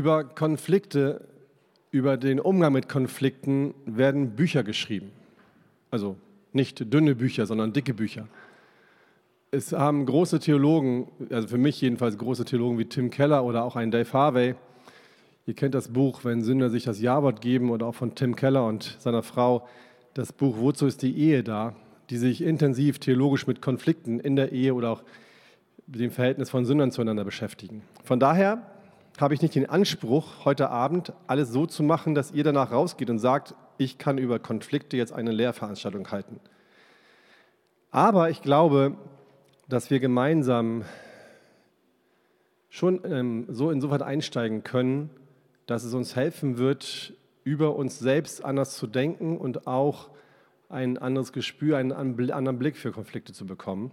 Über Konflikte, über den Umgang mit Konflikten werden Bücher geschrieben. Also nicht dünne Bücher, sondern dicke Bücher. Es haben große Theologen, also für mich jedenfalls große Theologen wie Tim Keller oder auch ein Dave Harvey. Ihr kennt das Buch, wenn Sünder sich das Ja-Wort geben oder auch von Tim Keller und seiner Frau das Buch Wozu ist die Ehe da, die sich intensiv theologisch mit Konflikten in der Ehe oder auch dem Verhältnis von Sündern zueinander beschäftigen. Von daher habe ich nicht den Anspruch, heute Abend alles so zu machen, dass ihr danach rausgeht und sagt, ich kann über Konflikte jetzt eine Lehrveranstaltung halten. Aber ich glaube, dass wir gemeinsam schon ähm, so insoweit einsteigen können, dass es uns helfen wird, über uns selbst anders zu denken und auch ein anderes Gespür, einen anderen Blick für Konflikte zu bekommen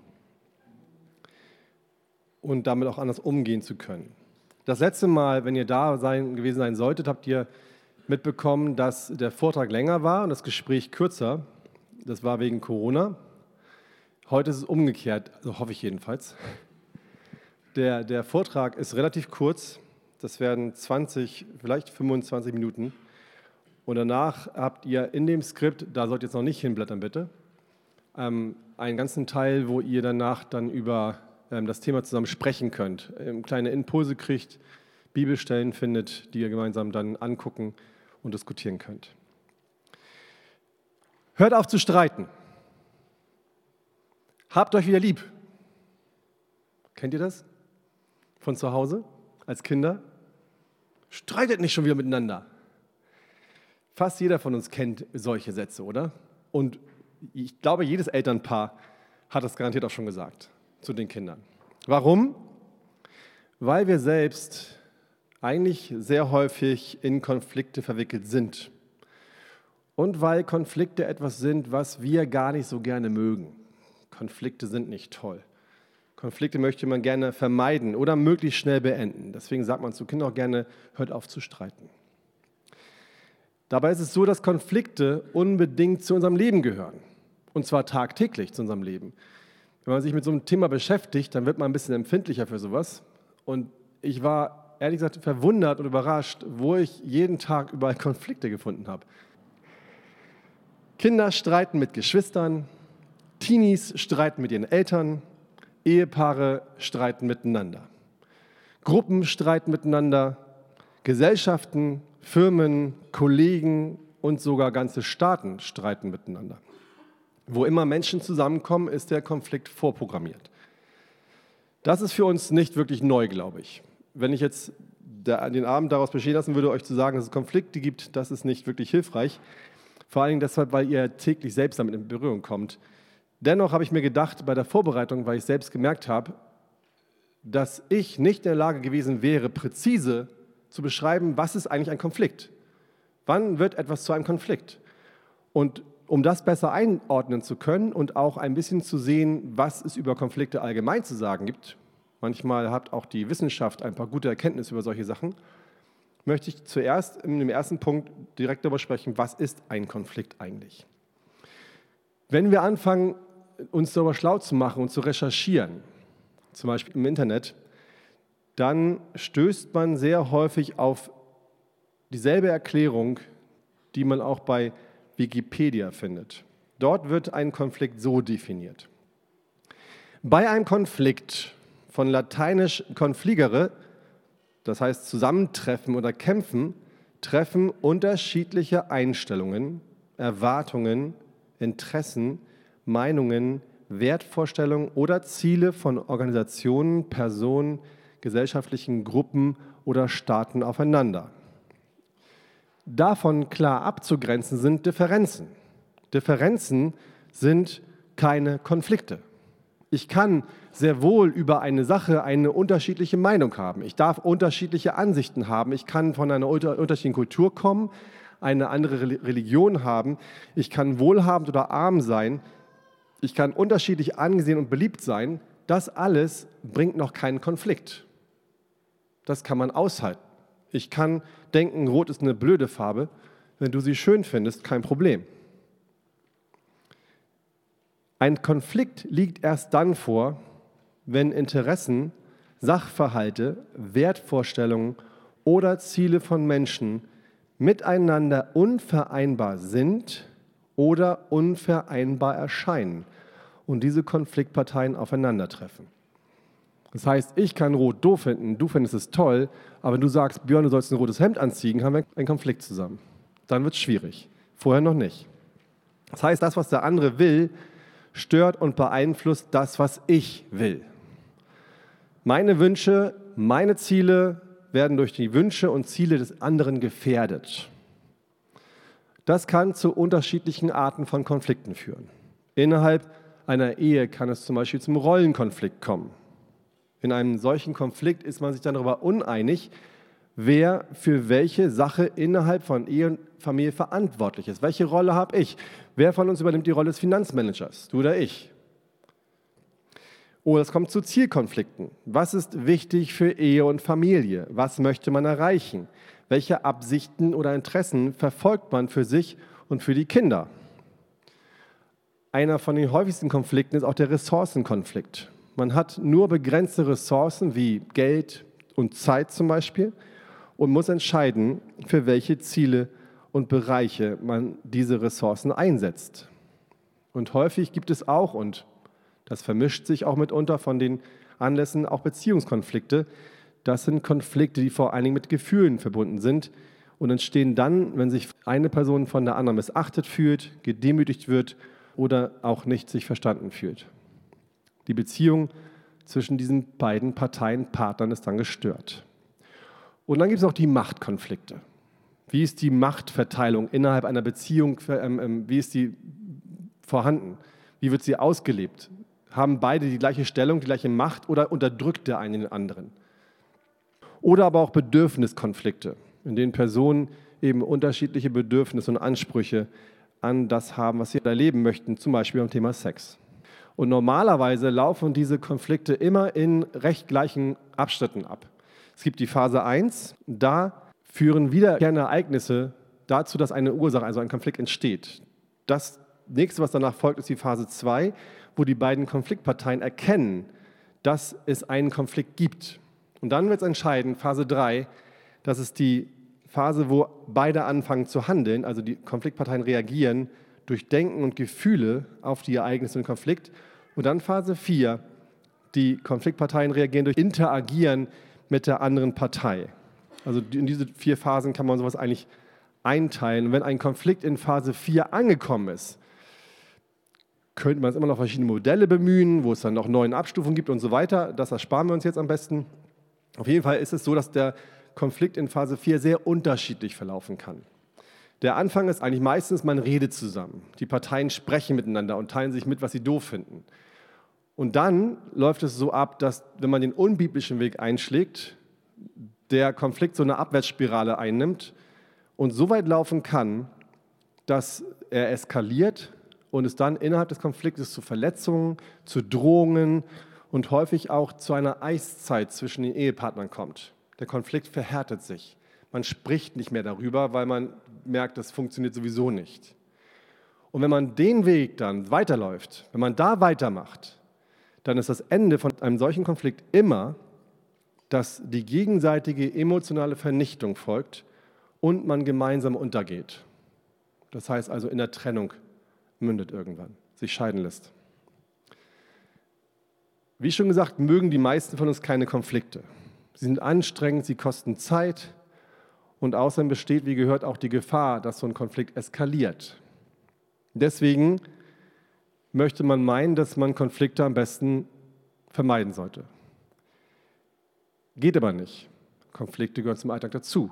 und damit auch anders umgehen zu können. Das letzte Mal, wenn ihr da sein, gewesen sein solltet, habt ihr mitbekommen, dass der Vortrag länger war und das Gespräch kürzer. Das war wegen Corona. Heute ist es umgekehrt, also hoffe ich jedenfalls. Der, der Vortrag ist relativ kurz. Das werden 20, vielleicht 25 Minuten. Und danach habt ihr in dem Skript, da sollt ihr jetzt noch nicht hinblättern bitte, ähm, einen ganzen Teil, wo ihr danach dann über das Thema zusammen sprechen könnt, ähm, kleine Impulse kriegt, Bibelstellen findet, die ihr gemeinsam dann angucken und diskutieren könnt. Hört auf zu streiten. Habt euch wieder lieb. Kennt ihr das? Von zu Hause als Kinder? Streitet nicht schon wieder miteinander. Fast jeder von uns kennt solche Sätze, oder? Und ich glaube, jedes Elternpaar hat das garantiert auch schon gesagt zu den Kindern. Warum? Weil wir selbst eigentlich sehr häufig in Konflikte verwickelt sind. Und weil Konflikte etwas sind, was wir gar nicht so gerne mögen. Konflikte sind nicht toll. Konflikte möchte man gerne vermeiden oder möglichst schnell beenden. Deswegen sagt man zu Kindern auch gerne, hört auf zu streiten. Dabei ist es so, dass Konflikte unbedingt zu unserem Leben gehören. Und zwar tagtäglich zu unserem Leben wenn man sich mit so einem Thema beschäftigt, dann wird man ein bisschen empfindlicher für sowas. Und ich war ehrlich gesagt verwundert und überrascht, wo ich jeden Tag überall Konflikte gefunden habe. Kinder streiten mit Geschwistern, Teenies streiten mit ihren Eltern, Ehepaare streiten miteinander, Gruppen streiten miteinander, Gesellschaften, Firmen, Kollegen und sogar ganze Staaten streiten miteinander. Wo immer Menschen zusammenkommen, ist der Konflikt vorprogrammiert. Das ist für uns nicht wirklich neu, glaube ich. Wenn ich jetzt den Abend daraus bestehen lassen würde, euch zu sagen, dass es Konflikte gibt, das ist nicht wirklich hilfreich. Vor allen Dingen deshalb, weil ihr täglich selbst damit in Berührung kommt. Dennoch habe ich mir gedacht, bei der Vorbereitung, weil ich selbst gemerkt habe, dass ich nicht in der Lage gewesen wäre, präzise zu beschreiben, was ist eigentlich ein Konflikt? Wann wird etwas zu einem Konflikt? Und um das besser einordnen zu können und auch ein bisschen zu sehen, was es über Konflikte allgemein zu sagen gibt, manchmal hat auch die Wissenschaft ein paar gute Erkenntnisse über solche Sachen, möchte ich zuerst in dem ersten Punkt direkt darüber sprechen, was ist ein Konflikt eigentlich? Wenn wir anfangen, uns darüber schlau zu machen und zu recherchieren, zum Beispiel im Internet, dann stößt man sehr häufig auf dieselbe Erklärung, die man auch bei Wikipedia findet. Dort wird ein Konflikt so definiert. Bei einem Konflikt von lateinisch confligere, das heißt zusammentreffen oder kämpfen, treffen unterschiedliche Einstellungen, Erwartungen, Interessen, Meinungen, Wertvorstellungen oder Ziele von Organisationen, Personen, gesellschaftlichen Gruppen oder Staaten aufeinander. Davon klar abzugrenzen sind Differenzen. Differenzen sind keine Konflikte. Ich kann sehr wohl über eine Sache eine unterschiedliche Meinung haben. Ich darf unterschiedliche Ansichten haben. Ich kann von einer unterschiedlichen Kultur kommen, eine andere Religion haben. Ich kann wohlhabend oder arm sein. Ich kann unterschiedlich angesehen und beliebt sein. Das alles bringt noch keinen Konflikt. Das kann man aushalten. Ich kann denken, rot ist eine blöde Farbe. Wenn du sie schön findest, kein Problem. Ein Konflikt liegt erst dann vor, wenn Interessen, Sachverhalte, Wertvorstellungen oder Ziele von Menschen miteinander unvereinbar sind oder unvereinbar erscheinen und diese Konfliktparteien aufeinandertreffen. Das heißt, ich kann Rot doof finden, du findest es toll, aber wenn du sagst, Björn, du sollst ein rotes Hemd anziehen, haben wir einen Konflikt zusammen. Dann wird es schwierig. Vorher noch nicht. Das heißt, das, was der andere will, stört und beeinflusst das, was ich will. Meine Wünsche, meine Ziele werden durch die Wünsche und Ziele des anderen gefährdet. Das kann zu unterschiedlichen Arten von Konflikten führen. Innerhalb einer Ehe kann es zum Beispiel zum Rollenkonflikt kommen. In einem solchen Konflikt ist man sich dann darüber uneinig, wer für welche Sache innerhalb von Ehe und Familie verantwortlich ist. Welche Rolle habe ich? Wer von uns übernimmt die Rolle des Finanzmanagers? Du oder ich? Oder es kommt zu Zielkonflikten. Was ist wichtig für Ehe und Familie? Was möchte man erreichen? Welche Absichten oder Interessen verfolgt man für sich und für die Kinder? Einer von den häufigsten Konflikten ist auch der Ressourcenkonflikt. Man hat nur begrenzte Ressourcen wie Geld und Zeit zum Beispiel und muss entscheiden, für welche Ziele und Bereiche man diese Ressourcen einsetzt. Und häufig gibt es auch, und das vermischt sich auch mitunter von den Anlässen, auch Beziehungskonflikte. Das sind Konflikte, die vor allen Dingen mit Gefühlen verbunden sind und entstehen dann, wenn sich eine Person von der anderen missachtet fühlt, gedemütigt wird oder auch nicht sich verstanden fühlt. Die Beziehung zwischen diesen beiden Parteien, Partnern ist dann gestört. Und dann gibt es auch die Machtkonflikte. Wie ist die Machtverteilung innerhalb einer Beziehung? Ähm, ähm, wie ist die vorhanden? Wie wird sie ausgelebt? Haben beide die gleiche Stellung, die gleiche Macht oder unterdrückt der eine den anderen? Oder aber auch Bedürfniskonflikte, in denen Personen eben unterschiedliche Bedürfnisse und Ansprüche an das haben, was sie erleben möchten, zum Beispiel beim Thema Sex. Und normalerweise laufen diese Konflikte immer in recht gleichen Abschnitten ab. Es gibt die Phase 1, da führen wiederkehrende Ereignisse dazu, dass eine Ursache, also ein Konflikt entsteht. Das nächste, was danach folgt, ist die Phase 2, wo die beiden Konfliktparteien erkennen, dass es einen Konflikt gibt. Und dann wird es entscheiden, Phase 3, das ist die Phase, wo beide anfangen zu handeln, also die Konfliktparteien reagieren durch Denken und Gefühle auf die Ereignisse im Konflikt. Und dann Phase 4, die Konfliktparteien reagieren durch Interagieren mit der anderen Partei. Also in diese vier Phasen kann man sowas eigentlich einteilen. Und wenn ein Konflikt in Phase 4 angekommen ist, könnte man es immer noch verschiedene Modelle bemühen, wo es dann noch neun Abstufungen gibt und so weiter. Das ersparen wir uns jetzt am besten. Auf jeden Fall ist es so, dass der Konflikt in Phase 4 sehr unterschiedlich verlaufen kann. Der Anfang ist eigentlich meistens, man redet zusammen. Die Parteien sprechen miteinander und teilen sich mit, was sie doof finden. Und dann läuft es so ab, dass wenn man den unbiblischen Weg einschlägt, der Konflikt so eine Abwärtsspirale einnimmt und so weit laufen kann, dass er eskaliert und es dann innerhalb des Konfliktes zu Verletzungen, zu Drohungen und häufig auch zu einer Eiszeit zwischen den Ehepartnern kommt. Der Konflikt verhärtet sich. Man spricht nicht mehr darüber, weil man merkt, das funktioniert sowieso nicht. Und wenn man den Weg dann weiterläuft, wenn man da weitermacht, dann ist das Ende von einem solchen Konflikt immer, dass die gegenseitige emotionale Vernichtung folgt und man gemeinsam untergeht. Das heißt also in der Trennung mündet irgendwann, sich scheiden lässt. Wie schon gesagt, mögen die meisten von uns keine Konflikte. Sie sind anstrengend, sie kosten Zeit, und außerdem besteht, wie gehört, auch die Gefahr, dass so ein Konflikt eskaliert. Deswegen möchte man meinen, dass man Konflikte am besten vermeiden sollte. Geht aber nicht. Konflikte gehören zum Alltag dazu.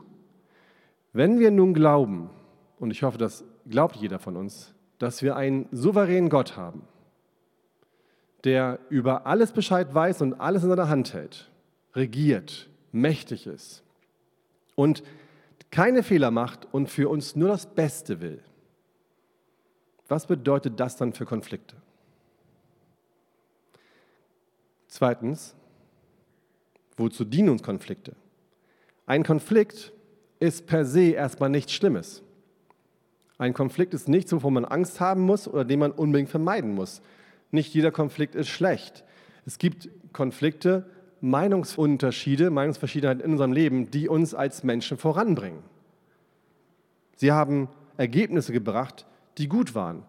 Wenn wir nun glauben, und ich hoffe, das glaubt jeder von uns, dass wir einen souveränen Gott haben, der über alles Bescheid weiß und alles in seiner Hand hält, regiert, mächtig ist und keine Fehler macht und für uns nur das Beste will, was bedeutet das dann für Konflikte? Zweitens, wozu dienen uns Konflikte? Ein Konflikt ist per se erstmal nichts Schlimmes. Ein Konflikt ist nichts, wovon man Angst haben muss oder den man unbedingt vermeiden muss. Nicht jeder Konflikt ist schlecht. Es gibt Konflikte, Meinungsunterschiede, Meinungsverschiedenheiten in unserem Leben, die uns als Menschen voranbringen. Sie haben Ergebnisse gebracht, die gut waren,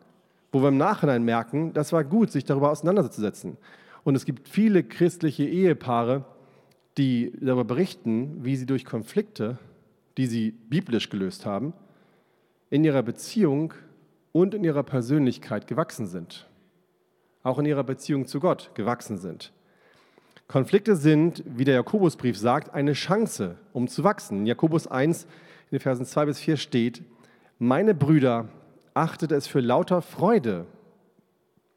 wo wir im Nachhinein merken, das war gut, sich darüber auseinanderzusetzen. Und es gibt viele christliche Ehepaare, die darüber berichten, wie sie durch Konflikte, die sie biblisch gelöst haben, in ihrer Beziehung und in ihrer Persönlichkeit gewachsen sind. Auch in ihrer Beziehung zu Gott gewachsen sind. Konflikte sind, wie der Jakobusbrief sagt, eine Chance, um zu wachsen. In Jakobus 1, in den Versen 2 bis 4 steht, meine Brüder, achtet es für lauter Freude,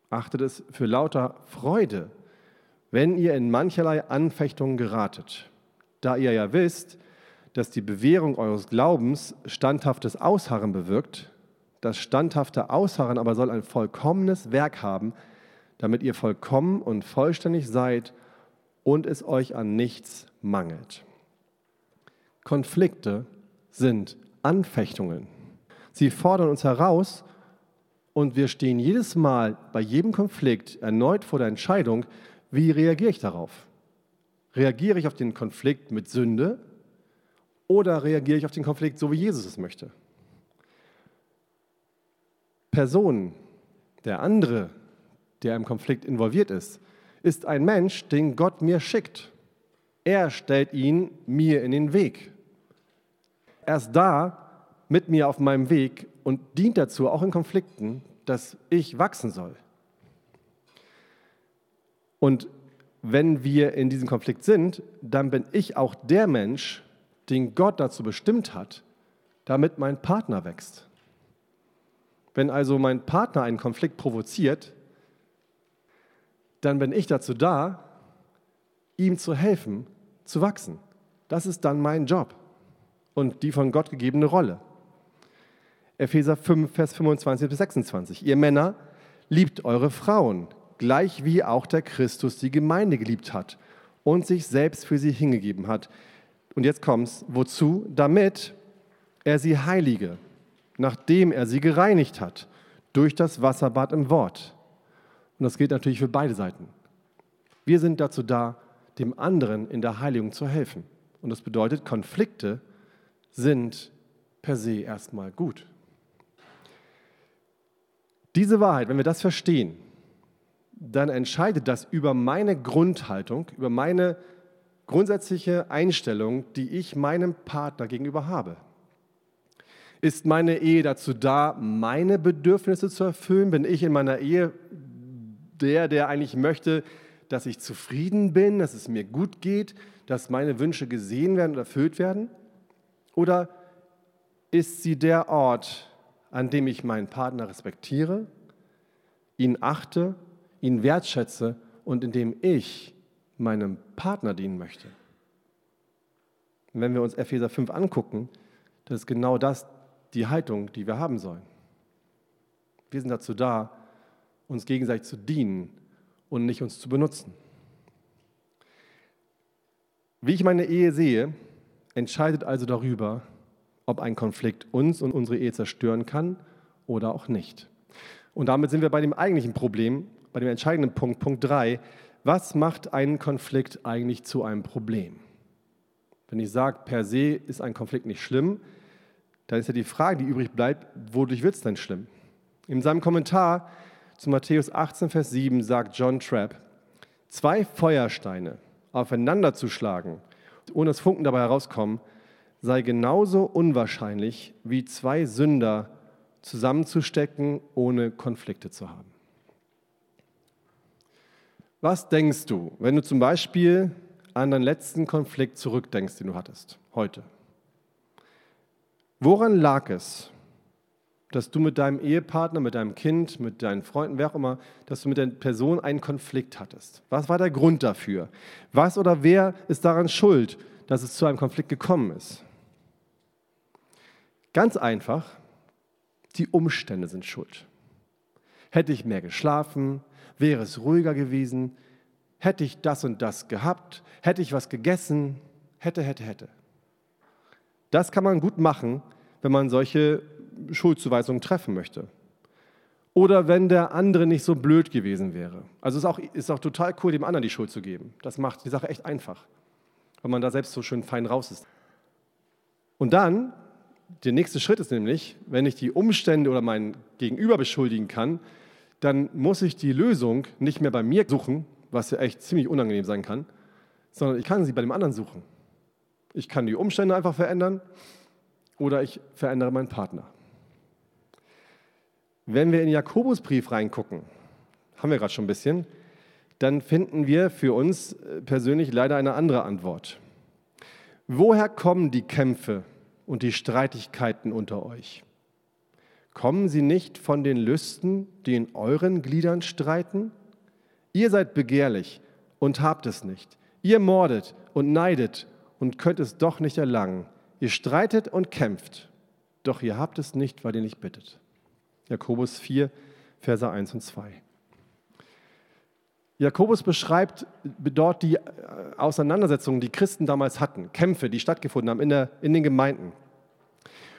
achtet es für lauter Freude, wenn ihr in mancherlei Anfechtungen geratet, da ihr ja wisst, dass die Bewährung eures Glaubens standhaftes Ausharren bewirkt, das standhafte Ausharren aber soll ein vollkommenes Werk haben, damit ihr vollkommen und vollständig seid und es euch an nichts mangelt. Konflikte sind Anfechtungen. Sie fordern uns heraus und wir stehen jedes Mal bei jedem Konflikt erneut vor der Entscheidung, wie reagiere ich darauf? Reagiere ich auf den Konflikt mit Sünde oder reagiere ich auf den Konflikt so, wie Jesus es möchte? Person, der andere, der im Konflikt involviert ist, ist ein Mensch, den Gott mir schickt. Er stellt ihn mir in den Weg. Er ist da mit mir auf meinem Weg und dient dazu, auch in Konflikten, dass ich wachsen soll. Und wenn wir in diesem Konflikt sind, dann bin ich auch der Mensch, den Gott dazu bestimmt hat, damit mein Partner wächst. Wenn also mein Partner einen Konflikt provoziert, dann bin ich dazu da, ihm zu helfen, zu wachsen. Das ist dann mein Job und die von Gott gegebene Rolle. Epheser 5, Vers 25 bis 26. Ihr Männer, liebt eure Frauen, gleich wie auch der Christus die Gemeinde geliebt hat und sich selbst für sie hingegeben hat. Und jetzt kommt's, wozu? Damit er sie heilige, nachdem er sie gereinigt hat, durch das Wasserbad im Wort. Und das gilt natürlich für beide Seiten. Wir sind dazu da, dem anderen in der Heiligung zu helfen. Und das bedeutet, Konflikte sind per se erstmal gut. Diese Wahrheit, wenn wir das verstehen, dann entscheidet das über meine Grundhaltung, über meine grundsätzliche Einstellung, die ich meinem Partner gegenüber habe. Ist meine Ehe dazu da, meine Bedürfnisse zu erfüllen? Bin ich in meiner Ehe der, der eigentlich möchte, dass ich zufrieden bin, dass es mir gut geht, dass meine Wünsche gesehen werden und erfüllt werden? Oder ist sie der Ort, an dem ich meinen Partner respektiere, ihn achte ihn wertschätze und indem ich meinem Partner dienen möchte. Wenn wir uns Epheser 5 angucken, das ist genau das die Haltung, die wir haben sollen. Wir sind dazu da, uns gegenseitig zu dienen und nicht uns zu benutzen. Wie ich meine Ehe sehe, entscheidet also darüber, ob ein Konflikt uns und unsere Ehe zerstören kann oder auch nicht. Und damit sind wir bei dem eigentlichen Problem, bei dem entscheidenden Punkt, Punkt 3, was macht einen Konflikt eigentlich zu einem Problem? Wenn ich sage, per se ist ein Konflikt nicht schlimm, dann ist ja die Frage, die übrig bleibt, wodurch wird es denn schlimm? In seinem Kommentar zu Matthäus 18, Vers 7 sagt John Trapp, zwei Feuersteine aufeinander zu schlagen, ohne dass Funken dabei herauskommen, sei genauso unwahrscheinlich wie zwei Sünder zusammenzustecken, ohne Konflikte zu haben. Was denkst du, wenn du zum Beispiel an deinen letzten Konflikt zurückdenkst, den du hattest, heute? Woran lag es, dass du mit deinem Ehepartner, mit deinem Kind, mit deinen Freunden, wer auch immer, dass du mit der Person einen Konflikt hattest? Was war der Grund dafür? Was oder wer ist daran schuld, dass es zu einem Konflikt gekommen ist? Ganz einfach, die Umstände sind schuld. Hätte ich mehr geschlafen, wäre es ruhiger gewesen, hätte ich das und das gehabt, hätte ich was gegessen, hätte, hätte, hätte. Das kann man gut machen, wenn man solche Schuldzuweisungen treffen möchte. oder wenn der andere nicht so blöd gewesen wäre. Also es ist auch, ist auch total cool, dem anderen die Schuld zu geben. Das macht die Sache echt einfach, weil man da selbst so schön fein raus ist. Und dann, der nächste Schritt ist nämlich, wenn ich die Umstände oder mein Gegenüber beschuldigen kann, dann muss ich die Lösung nicht mehr bei mir suchen, was ja echt ziemlich unangenehm sein kann, sondern ich kann sie bei dem anderen suchen. Ich kann die Umstände einfach verändern oder ich verändere meinen Partner. Wenn wir in Jakobusbrief reingucken, haben wir gerade schon ein bisschen, dann finden wir für uns äh, persönlich leider eine andere Antwort. Woher kommen die Kämpfe und die Streitigkeiten unter euch? Kommen sie nicht von den Lüsten, die in euren Gliedern streiten? Ihr seid begehrlich und habt es nicht. Ihr mordet und neidet und könnt es doch nicht erlangen. Ihr streitet und kämpft, doch ihr habt es nicht, weil ihr nicht bittet. Jakobus 4, Verse 1 und 2. Jakobus beschreibt dort die äh, Auseinandersetzungen, die Christen damals hatten, Kämpfe, die stattgefunden haben in, der, in den Gemeinden.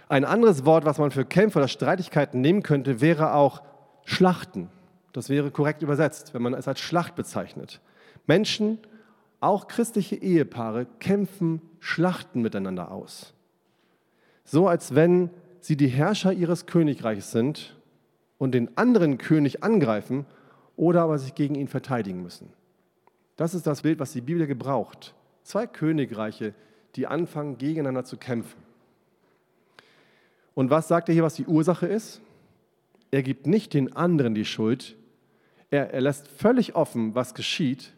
Ein anderes Wort, was man für Kämpfe oder Streitigkeiten nehmen könnte, wäre auch Schlachten. Das wäre korrekt übersetzt, wenn man es als Schlacht bezeichnet. Menschen, auch christliche Ehepaare, kämpfen Schlachten miteinander aus. So als wenn sie die Herrscher ihres Königreichs sind und den anderen König angreifen oder aber sich gegen ihn verteidigen müssen. Das ist das Bild, was die Bibel gebraucht. Zwei Königreiche, die anfangen, gegeneinander zu kämpfen. Und was sagt er hier, was die Ursache ist? Er gibt nicht den anderen die Schuld. Er, er lässt völlig offen, was geschieht.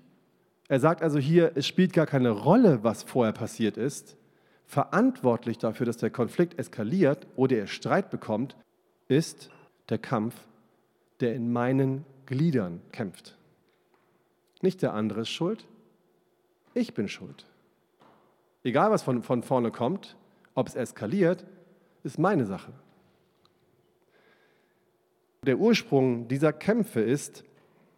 Er sagt also hier, es spielt gar keine Rolle, was vorher passiert ist. Verantwortlich dafür, dass der Konflikt eskaliert oder er Streit bekommt, ist der Kampf, der in meinen Gliedern kämpft. Nicht der andere ist schuld, ich bin schuld. Egal, was von, von vorne kommt, ob es eskaliert, ist meine Sache. Der Ursprung dieser Kämpfe ist,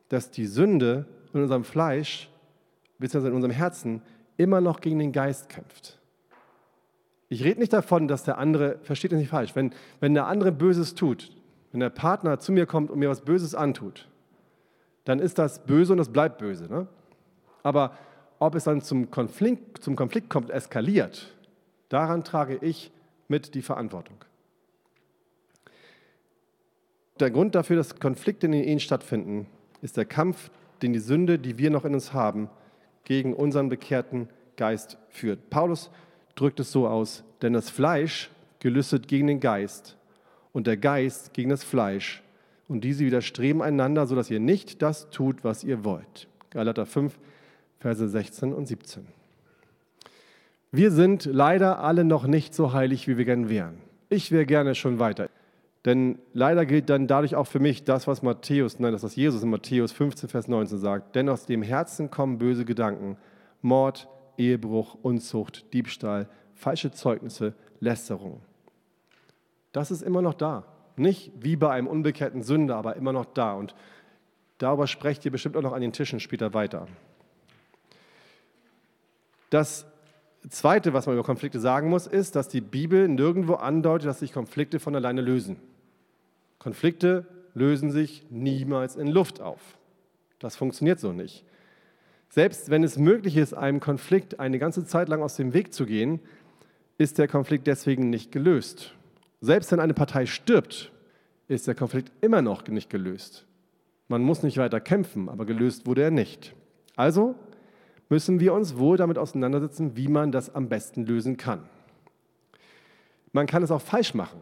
dass die Sünde in unserem Fleisch bzw. in unserem Herzen immer noch gegen den Geist kämpft. Ich rede nicht davon, dass der andere, versteht es nicht falsch, wenn, wenn der andere Böses tut, wenn der Partner zu mir kommt und mir was Böses antut, dann ist das böse und es bleibt böse. Ne? Aber ob es dann zum Konflikt, zum Konflikt kommt, eskaliert, daran trage ich mit die Verantwortung. Der Grund dafür, dass Konflikte in den Ehen stattfinden, ist der Kampf, den die Sünde, die wir noch in uns haben, gegen unseren bekehrten Geist führt. Paulus drückt es so aus, denn das Fleisch gelüstet gegen den Geist und der Geist gegen das Fleisch. Und diese widerstreben einander, sodass ihr nicht das tut, was ihr wollt. Galater 5, Verse 16 und 17. Wir sind leider alle noch nicht so heilig, wie wir gern wären. Ich wäre gerne schon weiter. Denn leider gilt dann dadurch auch für mich das, was Matthäus, nein, das, was Jesus in Matthäus 15, Vers 19 sagt. Denn aus dem Herzen kommen böse Gedanken, Mord, Ehebruch, Unzucht, Diebstahl, falsche Zeugnisse, Lästerung. Das ist immer noch da. Nicht wie bei einem unbekehrten Sünder, aber immer noch da. Und darüber sprecht ihr bestimmt auch noch an den Tischen später weiter. Das Zweite, was man über Konflikte sagen muss, ist, dass die Bibel nirgendwo andeutet, dass sich Konflikte von alleine lösen. Konflikte lösen sich niemals in Luft auf. Das funktioniert so nicht. Selbst wenn es möglich ist, einem Konflikt eine ganze Zeit lang aus dem Weg zu gehen, ist der Konflikt deswegen nicht gelöst. Selbst wenn eine Partei stirbt, ist der Konflikt immer noch nicht gelöst. Man muss nicht weiter kämpfen, aber gelöst wurde er nicht. Also müssen wir uns wohl damit auseinandersetzen, wie man das am besten lösen kann. Man kann es auch falsch machen.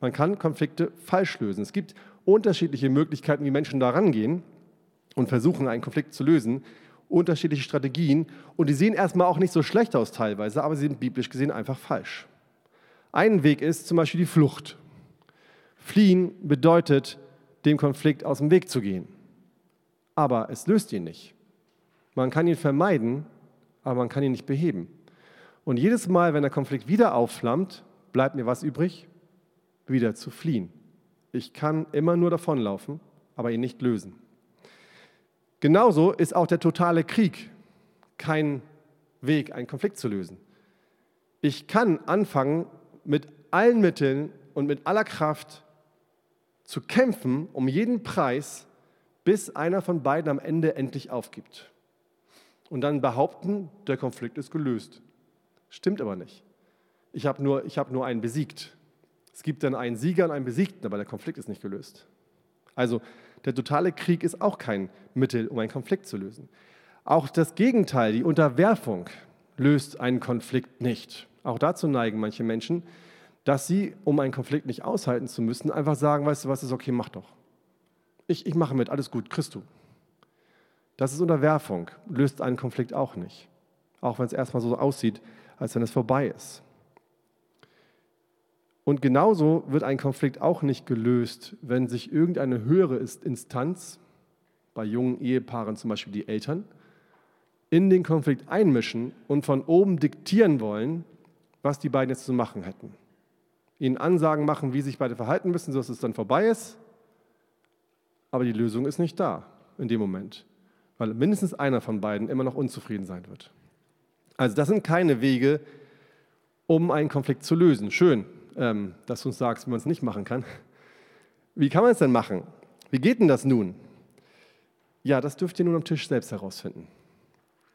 Man kann Konflikte falsch lösen. Es gibt unterschiedliche Möglichkeiten, wie Menschen da rangehen und versuchen, einen Konflikt zu lösen. Unterschiedliche Strategien. Und die sehen erstmal auch nicht so schlecht aus teilweise, aber sie sind biblisch gesehen einfach falsch. Ein Weg ist zum Beispiel die Flucht. Fliehen bedeutet, dem Konflikt aus dem Weg zu gehen. Aber es löst ihn nicht. Man kann ihn vermeiden, aber man kann ihn nicht beheben. Und jedes Mal, wenn der Konflikt wieder aufflammt, bleibt mir was übrig? Wieder zu fliehen. Ich kann immer nur davonlaufen, aber ihn nicht lösen. Genauso ist auch der totale Krieg kein Weg, einen Konflikt zu lösen. Ich kann anfangen, mit allen Mitteln und mit aller Kraft zu kämpfen um jeden Preis, bis einer von beiden am Ende endlich aufgibt. Und dann behaupten, der Konflikt ist gelöst. Stimmt aber nicht. Ich habe nur, hab nur einen besiegt. Es gibt dann einen Sieger und einen Besiegten, aber der Konflikt ist nicht gelöst. Also der totale Krieg ist auch kein Mittel, um einen Konflikt zu lösen. Auch das Gegenteil, die Unterwerfung, löst einen Konflikt nicht. Auch dazu neigen manche Menschen, dass sie, um einen Konflikt nicht aushalten zu müssen, einfach sagen, weißt du was, ist okay, mach doch. Ich, ich mache mit, alles gut, kriegst du. Das ist Unterwerfung, löst einen Konflikt auch nicht. Auch wenn es erstmal so aussieht, als wenn es vorbei ist. Und genauso wird ein Konflikt auch nicht gelöst, wenn sich irgendeine höhere Instanz, bei jungen Ehepaaren zum Beispiel die Eltern, in den Konflikt einmischen und von oben diktieren wollen, was die beiden jetzt zu machen hätten ihnen Ansagen machen, wie sich beide verhalten müssen, sodass es dann vorbei ist. Aber die Lösung ist nicht da in dem Moment, weil mindestens einer von beiden immer noch unzufrieden sein wird. Also das sind keine Wege, um einen Konflikt zu lösen. Schön, ähm, dass du uns sagst, wie man es nicht machen kann. Wie kann man es denn machen? Wie geht denn das nun? Ja, das dürft ihr nun am Tisch selbst herausfinden.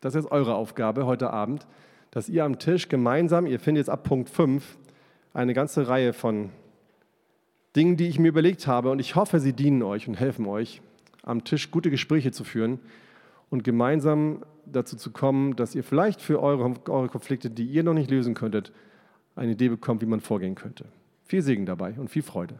Das ist eure Aufgabe heute Abend, dass ihr am Tisch gemeinsam, ihr findet jetzt ab Punkt 5, eine ganze Reihe von Dingen, die ich mir überlegt habe und ich hoffe, sie dienen euch und helfen euch, am Tisch gute Gespräche zu führen und gemeinsam dazu zu kommen, dass ihr vielleicht für eure, eure Konflikte, die ihr noch nicht lösen könntet, eine Idee bekommt, wie man vorgehen könnte. Viel Segen dabei und viel Freude.